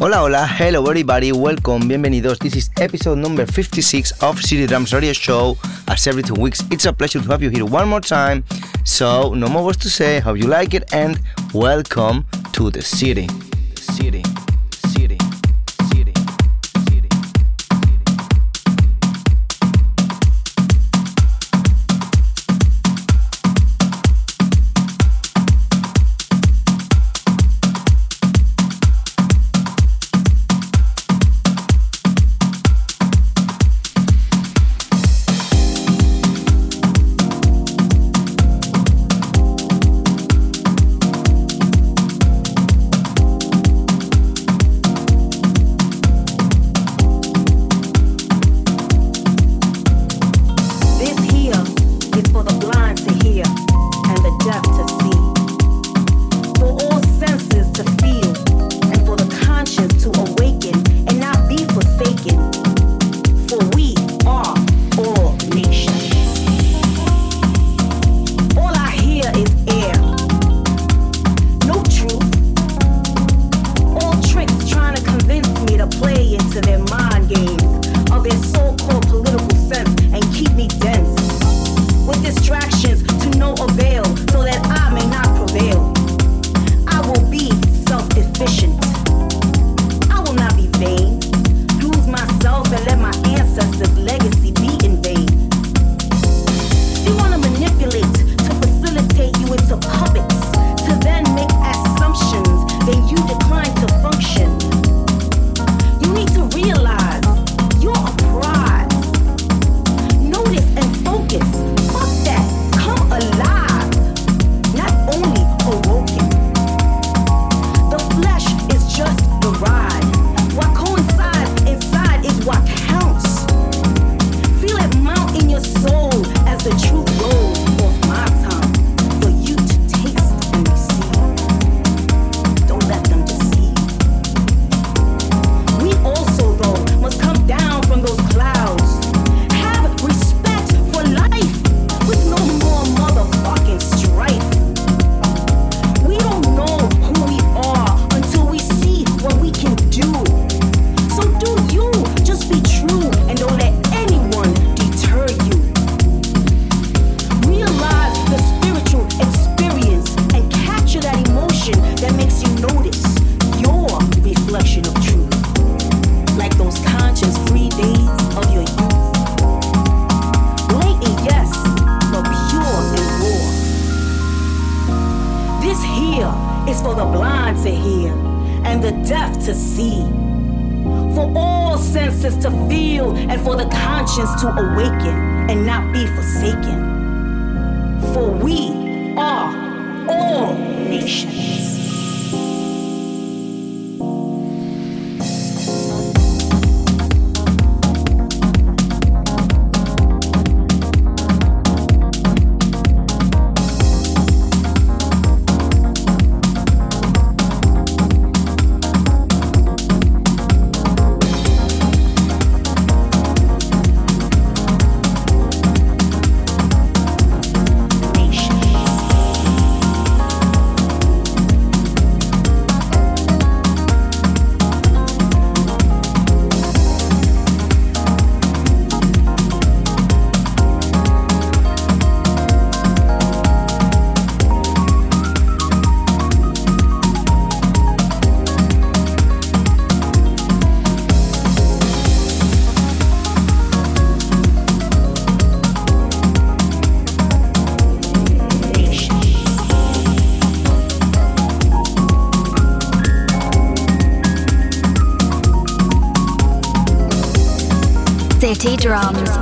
Hola, hola, hello everybody, welcome, bienvenidos. This is episode number 56 of City Drums Radio Show. As every two weeks, it's a pleasure to have you here one more time. So, no more words to say, hope you like it, and welcome to the city. City. City Drums.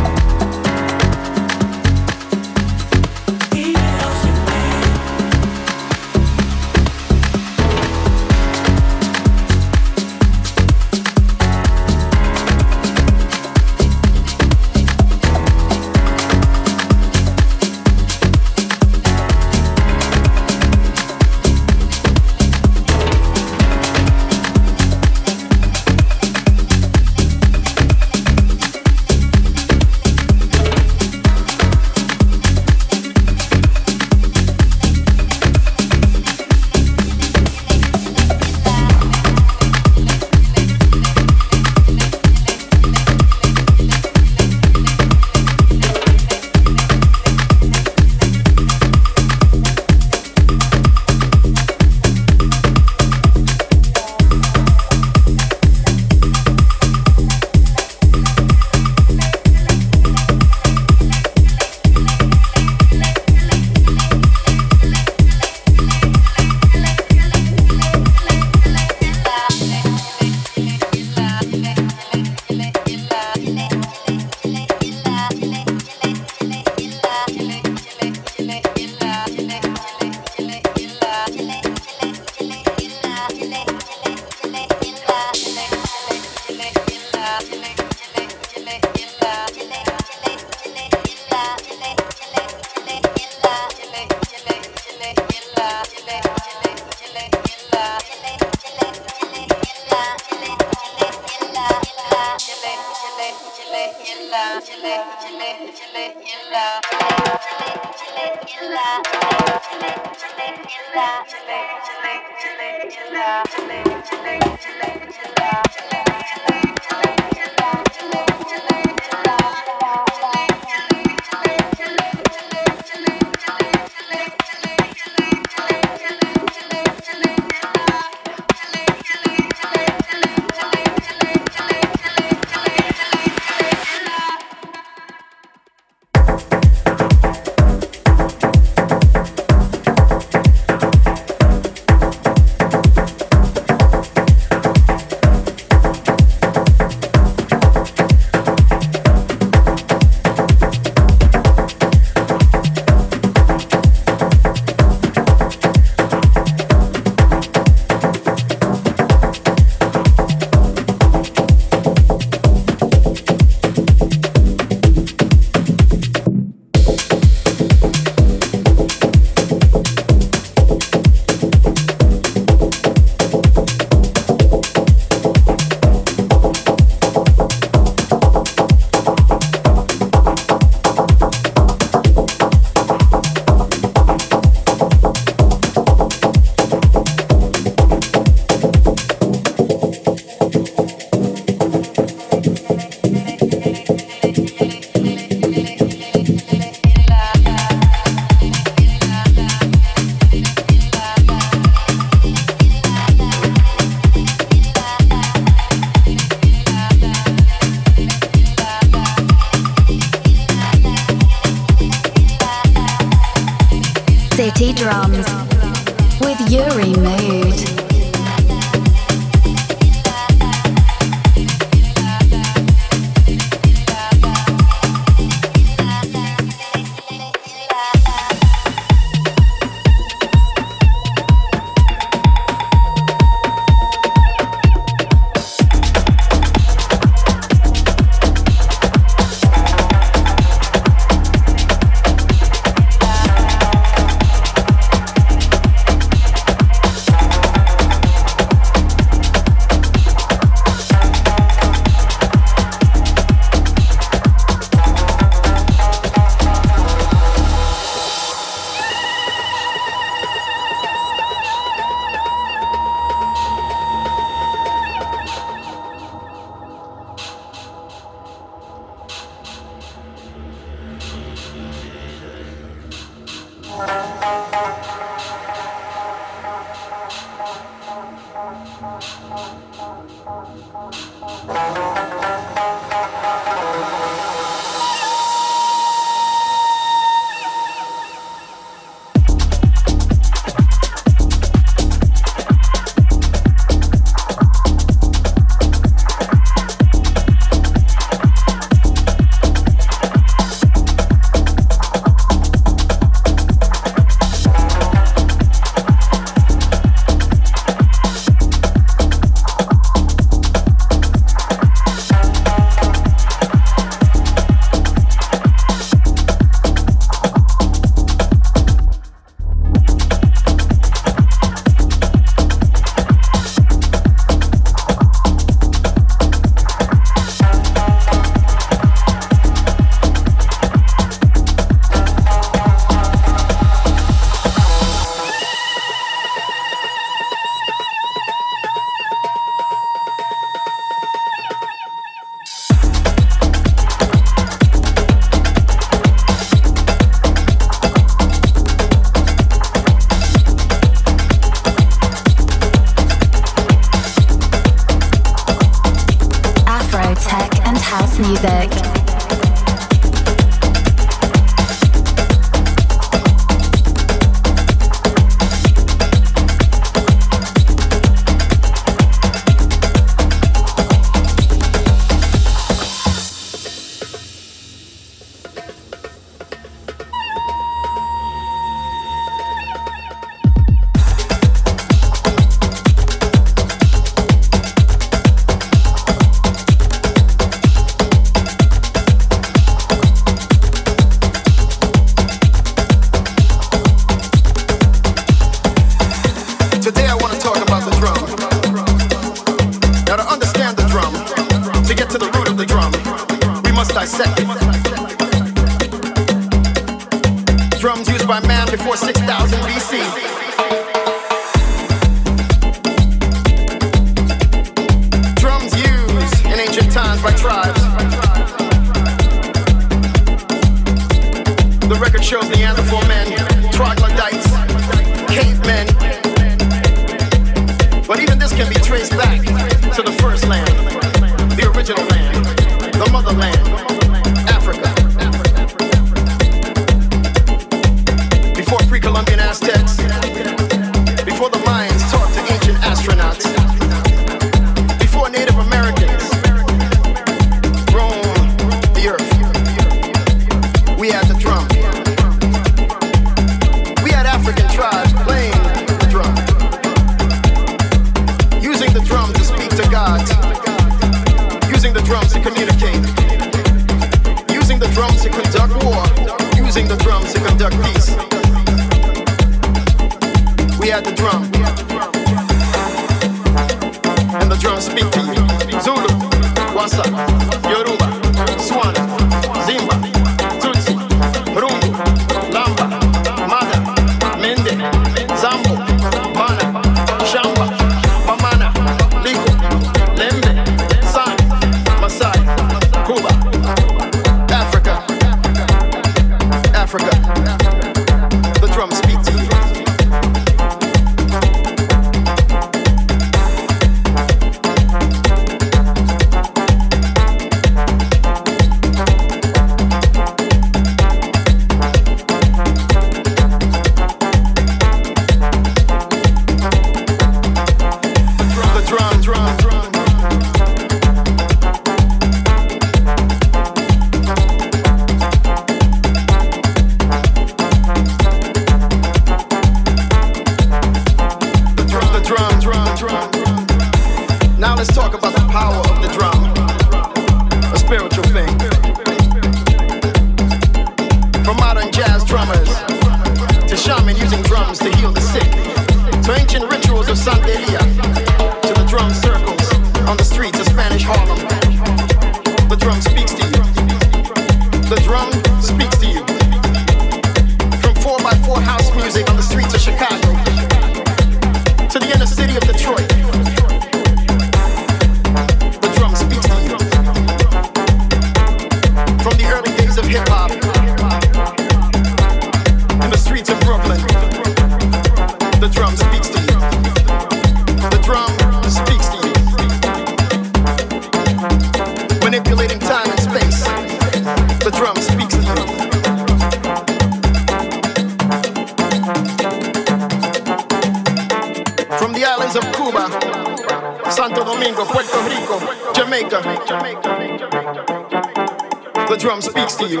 To you.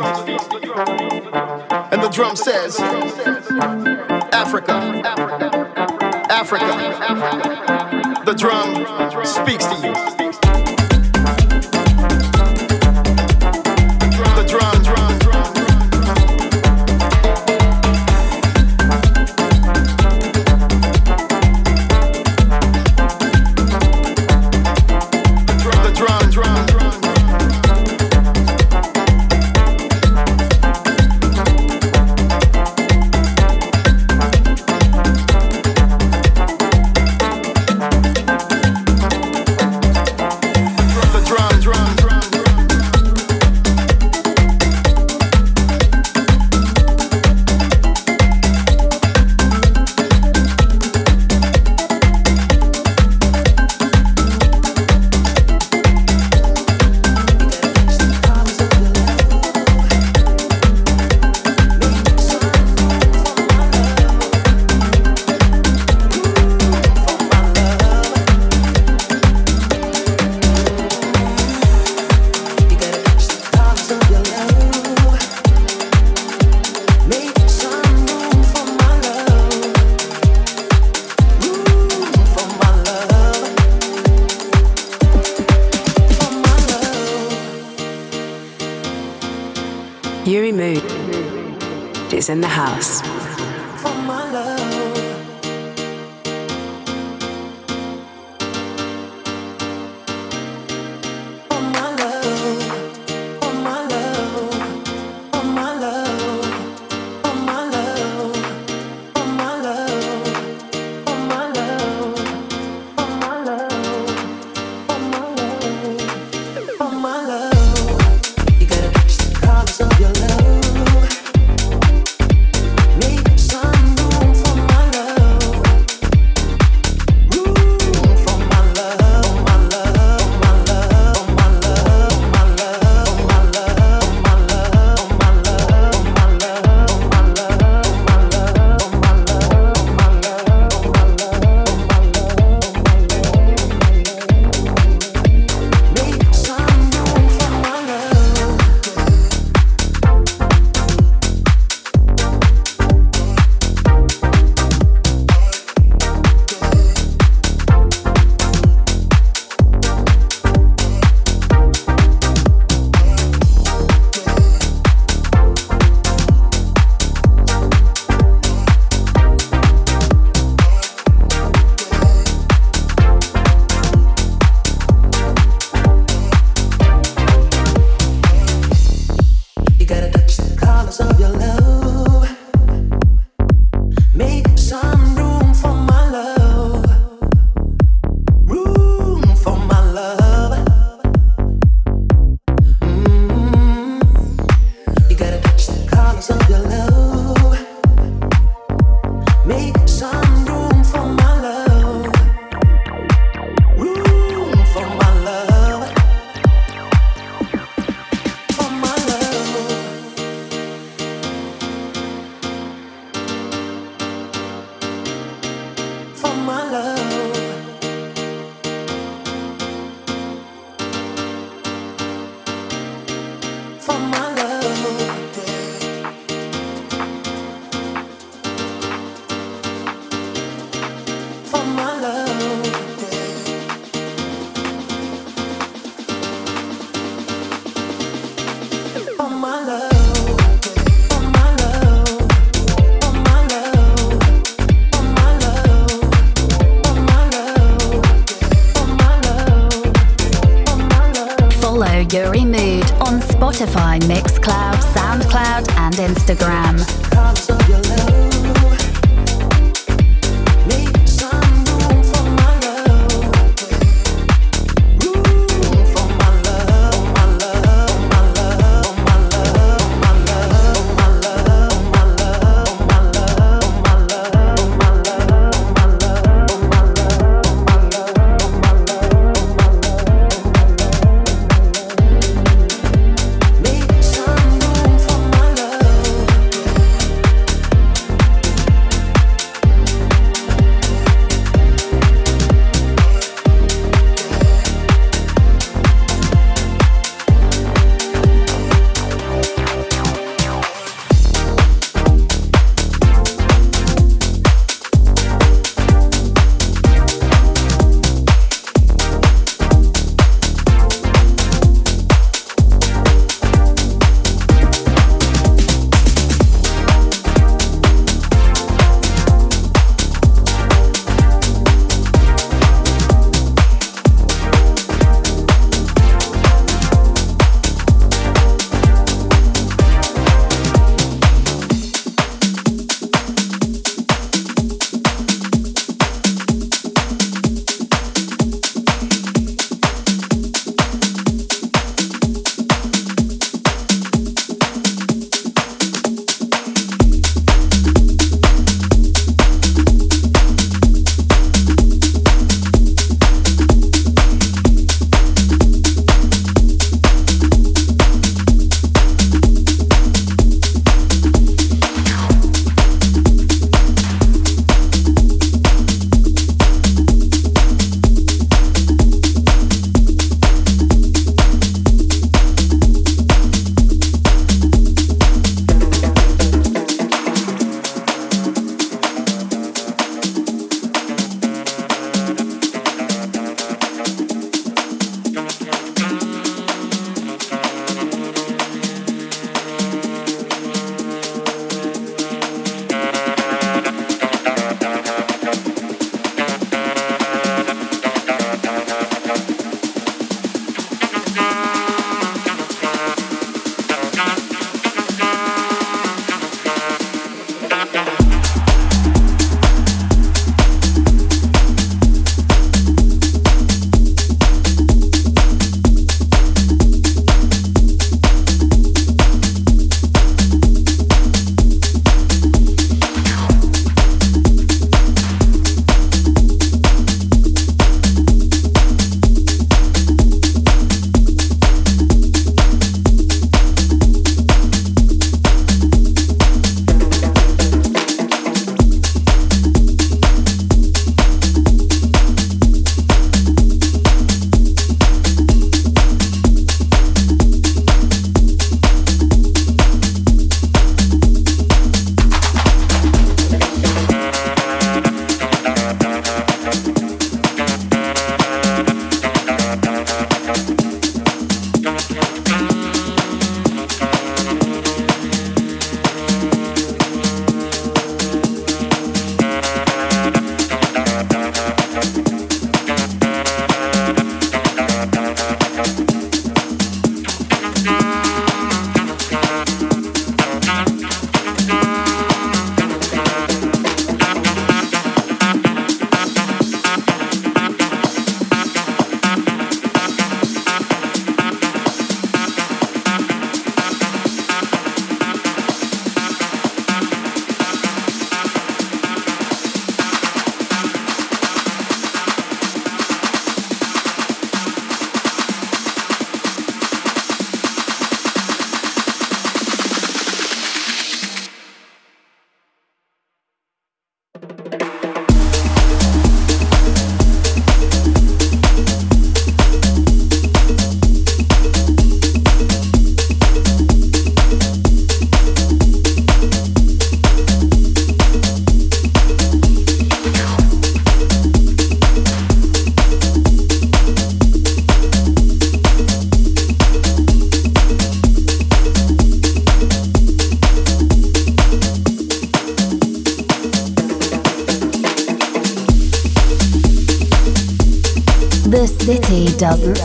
And the drum says, Africa, Africa, Africa. The drum speaks to you.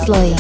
Sloy.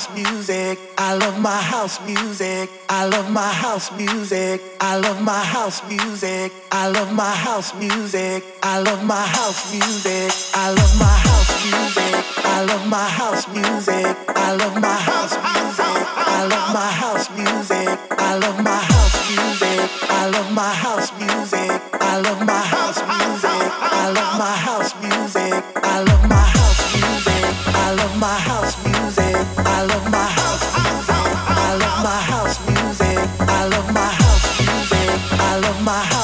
house music. I love my house music. I love my house music. I love my house music. I love my house music. I love my house music. I love my house music. I love my house music. I love my house music. I love my house music. I love my house music. I love my house music. I love my house music. I love my house music. I love my house music my house.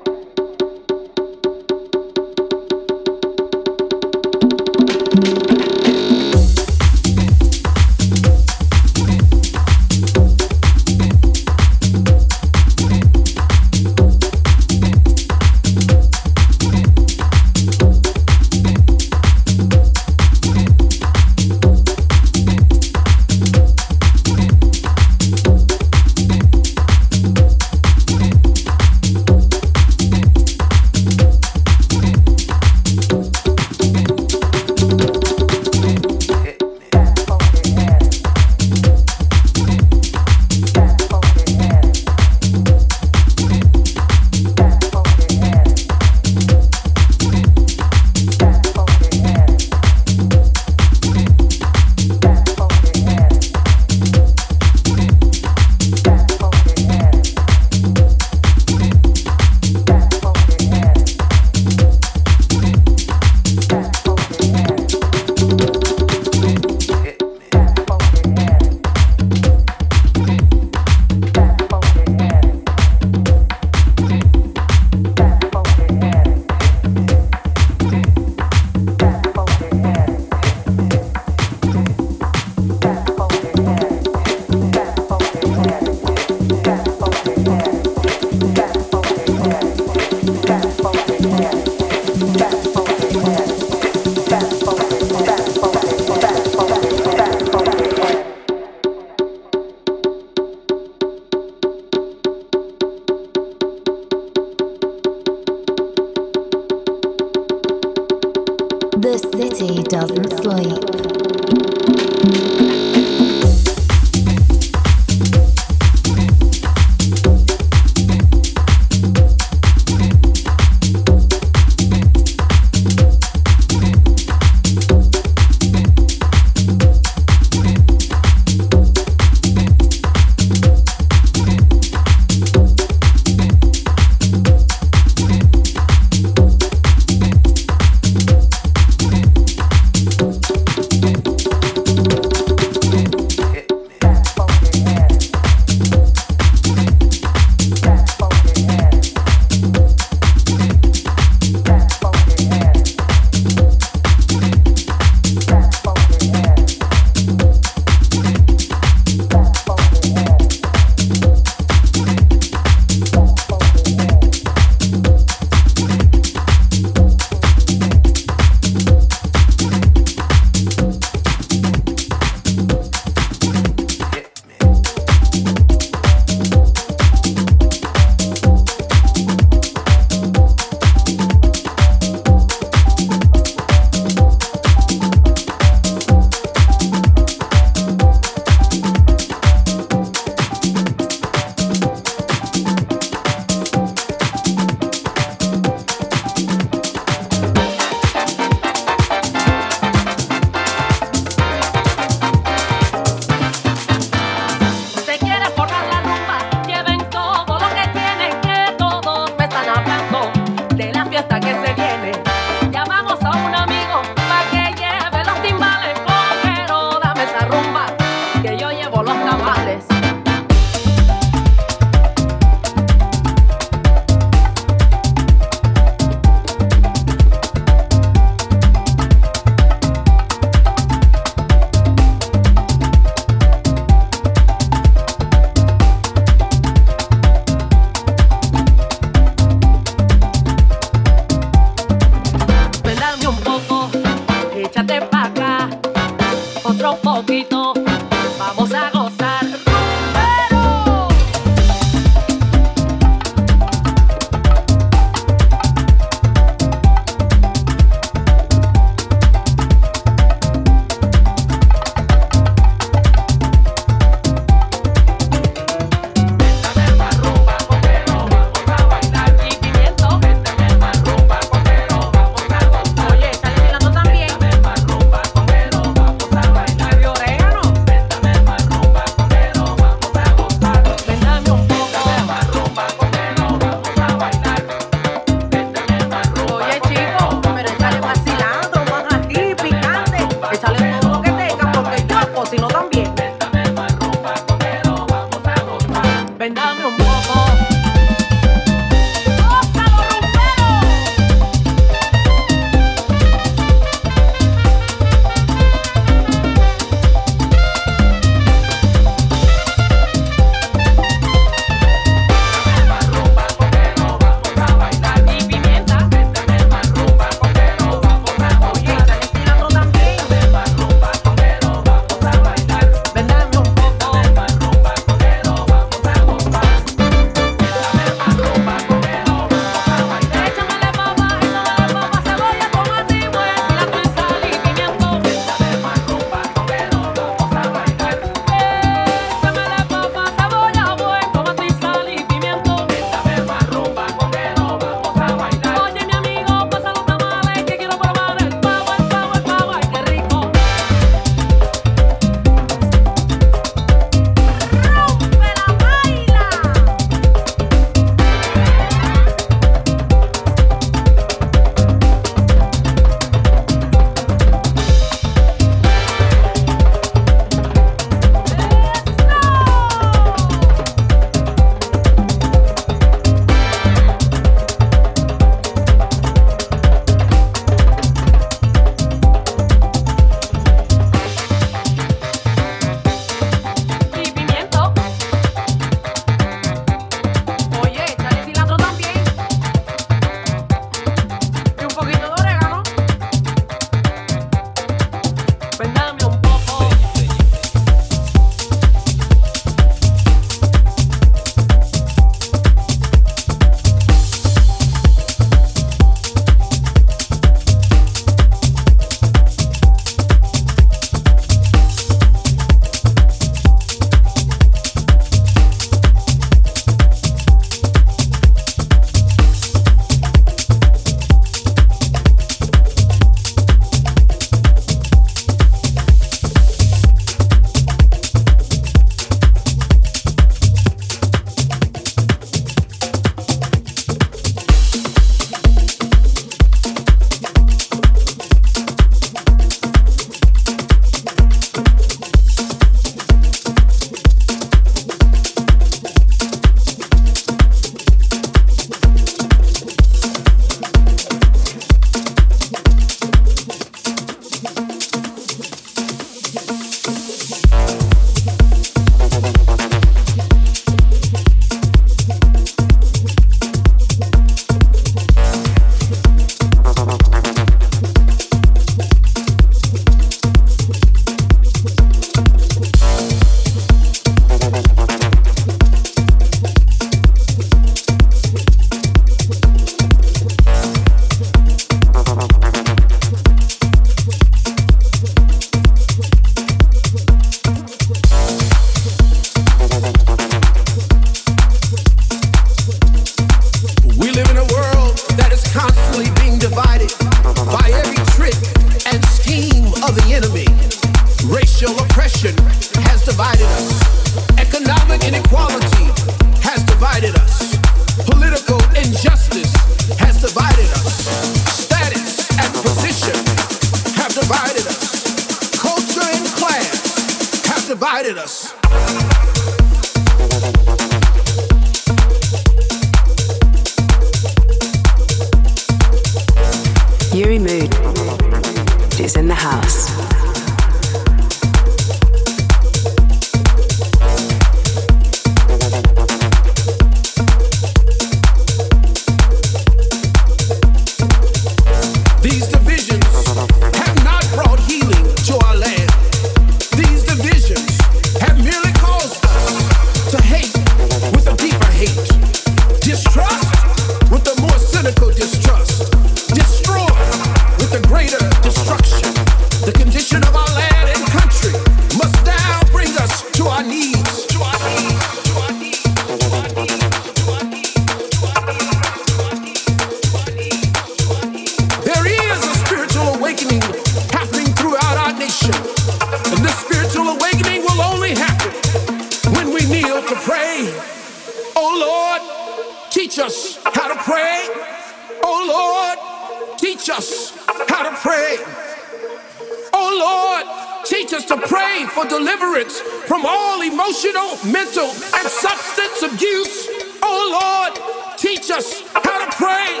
for deliverance from all emotional, mental, and substance abuse. Oh Lord, teach us how to pray.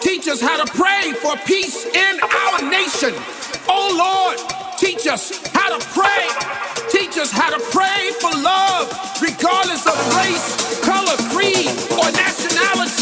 Teach us how to pray for peace in our nation. Oh Lord, teach us how to pray. Teach us how to pray for love, regardless of race, color, creed, or nationality.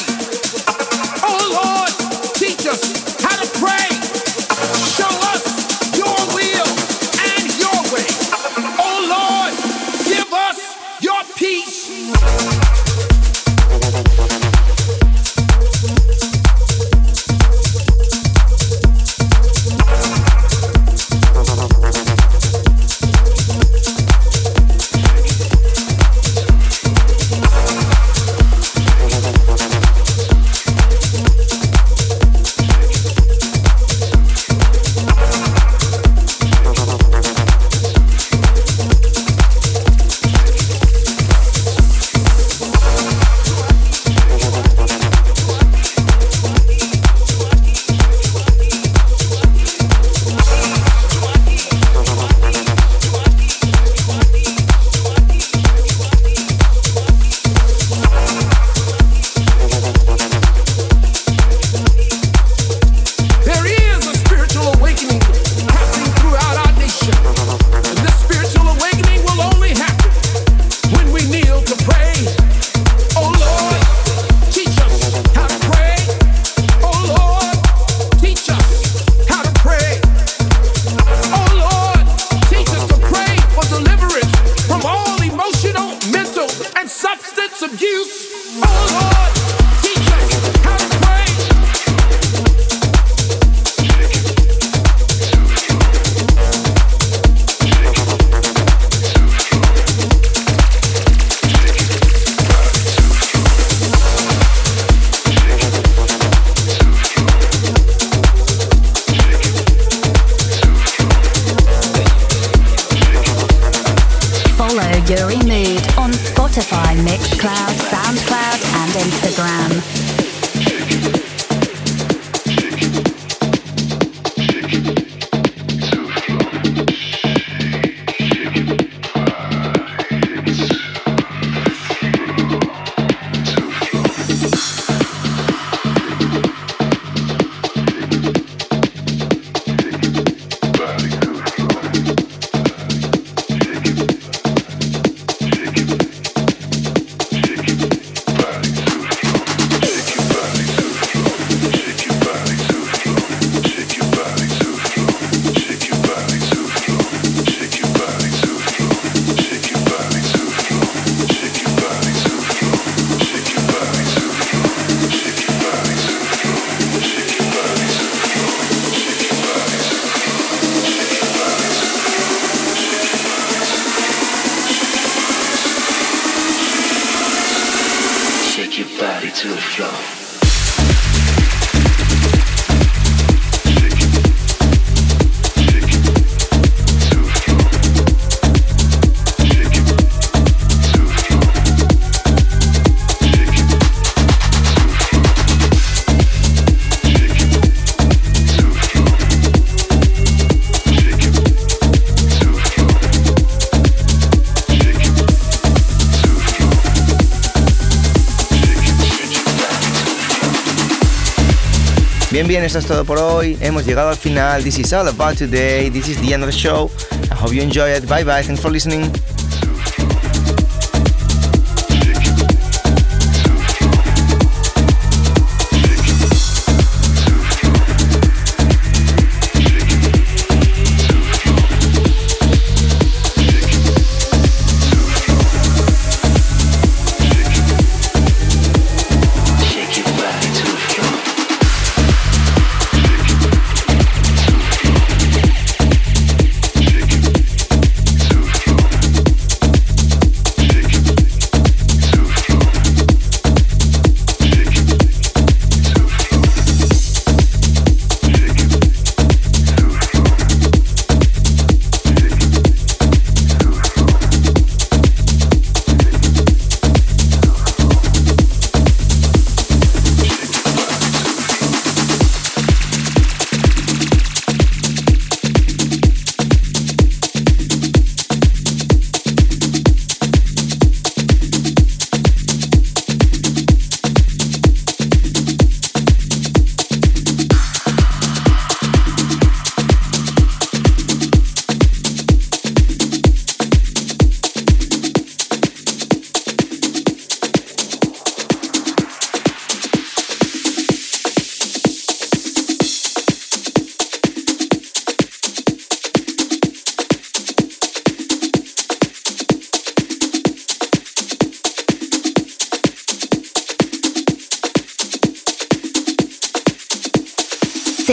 Bien, bien, esto es todo por hoy. Hemos llegado al final. This is all about today. This is the end of the show. I hope you enjoy it. Bye bye. Thanks for listening.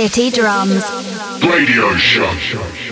City Drums. Radio Show.